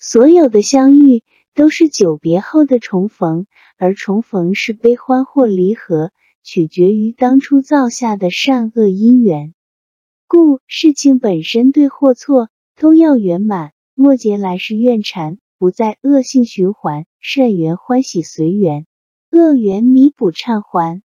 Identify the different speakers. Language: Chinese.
Speaker 1: 所有的相遇都是久别后的重逢，而重逢是悲欢或离合，取决于当初造下的善恶因缘。故事情本身对或错都要圆满，末结来世怨缠，不再恶性循环。善缘欢喜随缘，恶缘弥补忏还。